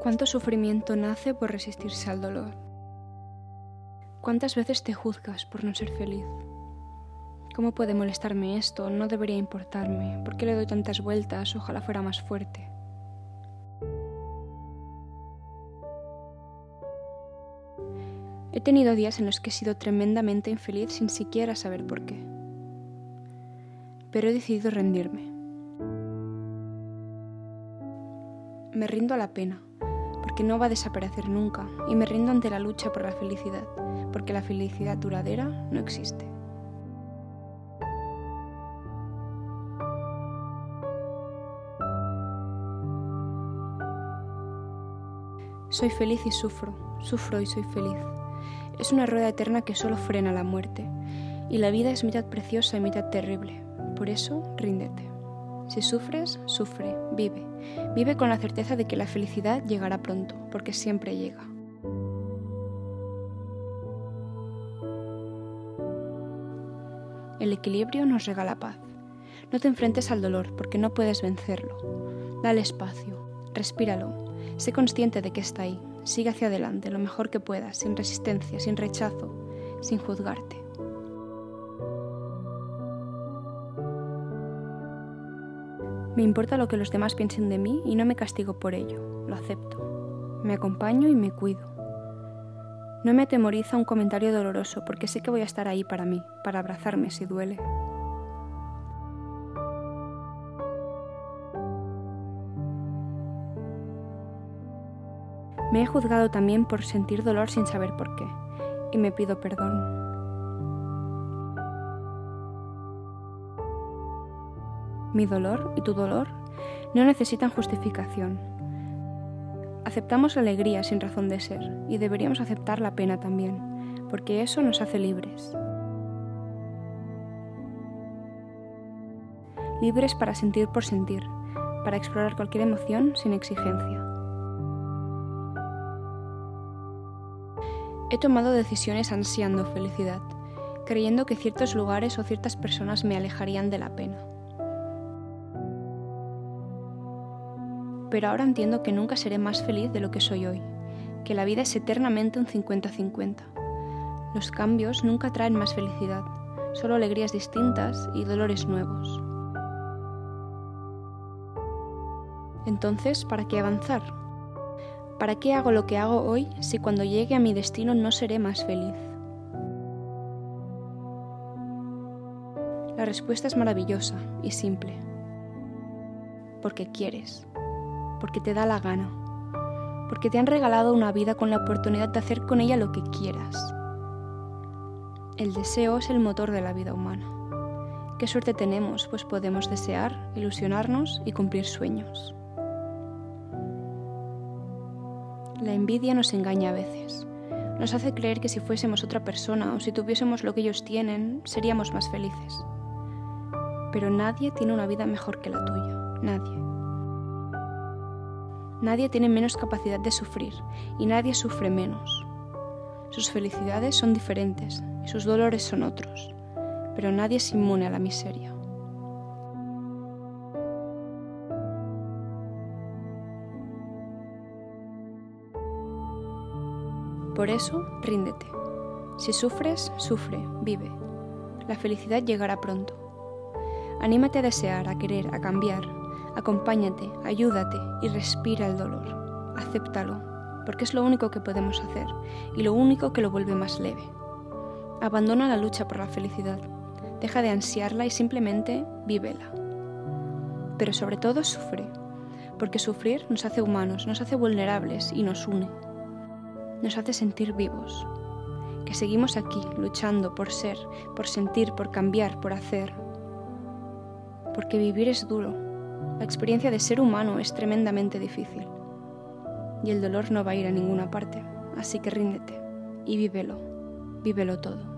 ¿Cuánto sufrimiento nace por resistirse al dolor? ¿Cuántas veces te juzgas por no ser feliz? ¿Cómo puede molestarme esto? No debería importarme. ¿Por qué le doy tantas vueltas? Ojalá fuera más fuerte. He tenido días en los que he sido tremendamente infeliz sin siquiera saber por qué. Pero he decidido rendirme. Me rindo a la pena, porque no va a desaparecer nunca, y me rindo ante la lucha por la felicidad, porque la felicidad duradera no existe. Soy feliz y sufro, sufro y soy feliz. Es una rueda eterna que solo frena la muerte, y la vida es mitad preciosa y mitad terrible. Por eso, ríndete. Si sufres, sufre, vive. Vive con la certeza de que la felicidad llegará pronto, porque siempre llega. El equilibrio nos regala paz. No te enfrentes al dolor porque no puedes vencerlo. Dale espacio, respíralo, sé consciente de que está ahí, sigue hacia adelante lo mejor que puedas, sin resistencia, sin rechazo, sin juzgarte. Me importa lo que los demás piensen de mí y no me castigo por ello, lo acepto. Me acompaño y me cuido. No me atemoriza un comentario doloroso porque sé que voy a estar ahí para mí, para abrazarme si duele. Me he juzgado también por sentir dolor sin saber por qué, y me pido perdón. Mi dolor y tu dolor no necesitan justificación. Aceptamos la alegría sin razón de ser y deberíamos aceptar la pena también, porque eso nos hace libres. Libres para sentir por sentir, para explorar cualquier emoción sin exigencia. He tomado decisiones ansiando felicidad, creyendo que ciertos lugares o ciertas personas me alejarían de la pena. Pero ahora entiendo que nunca seré más feliz de lo que soy hoy, que la vida es eternamente un 50-50. Los cambios nunca traen más felicidad, solo alegrías distintas y dolores nuevos. Entonces, ¿para qué avanzar? ¿Para qué hago lo que hago hoy si cuando llegue a mi destino no seré más feliz? La respuesta es maravillosa y simple. Porque quieres porque te da la gana, porque te han regalado una vida con la oportunidad de hacer con ella lo que quieras. El deseo es el motor de la vida humana. Qué suerte tenemos, pues podemos desear, ilusionarnos y cumplir sueños. La envidia nos engaña a veces. Nos hace creer que si fuésemos otra persona o si tuviésemos lo que ellos tienen, seríamos más felices. Pero nadie tiene una vida mejor que la tuya. Nadie. Nadie tiene menos capacidad de sufrir y nadie sufre menos. Sus felicidades son diferentes y sus dolores son otros, pero nadie es inmune a la miseria. Por eso, ríndete. Si sufres, sufre, vive. La felicidad llegará pronto. Anímate a desear, a querer, a cambiar, Acompáñate, ayúdate y respira el dolor. Acéptalo, porque es lo único que podemos hacer y lo único que lo vuelve más leve. Abandona la lucha por la felicidad, deja de ansiarla y simplemente vívela. Pero sobre todo sufre, porque sufrir nos hace humanos, nos hace vulnerables y nos une. Nos hace sentir vivos, que seguimos aquí luchando por ser, por sentir, por cambiar, por hacer. Porque vivir es duro la experiencia de ser humano es tremendamente difícil y el dolor no va a ir a ninguna parte, así que ríndete y vívelo, vívelo todo.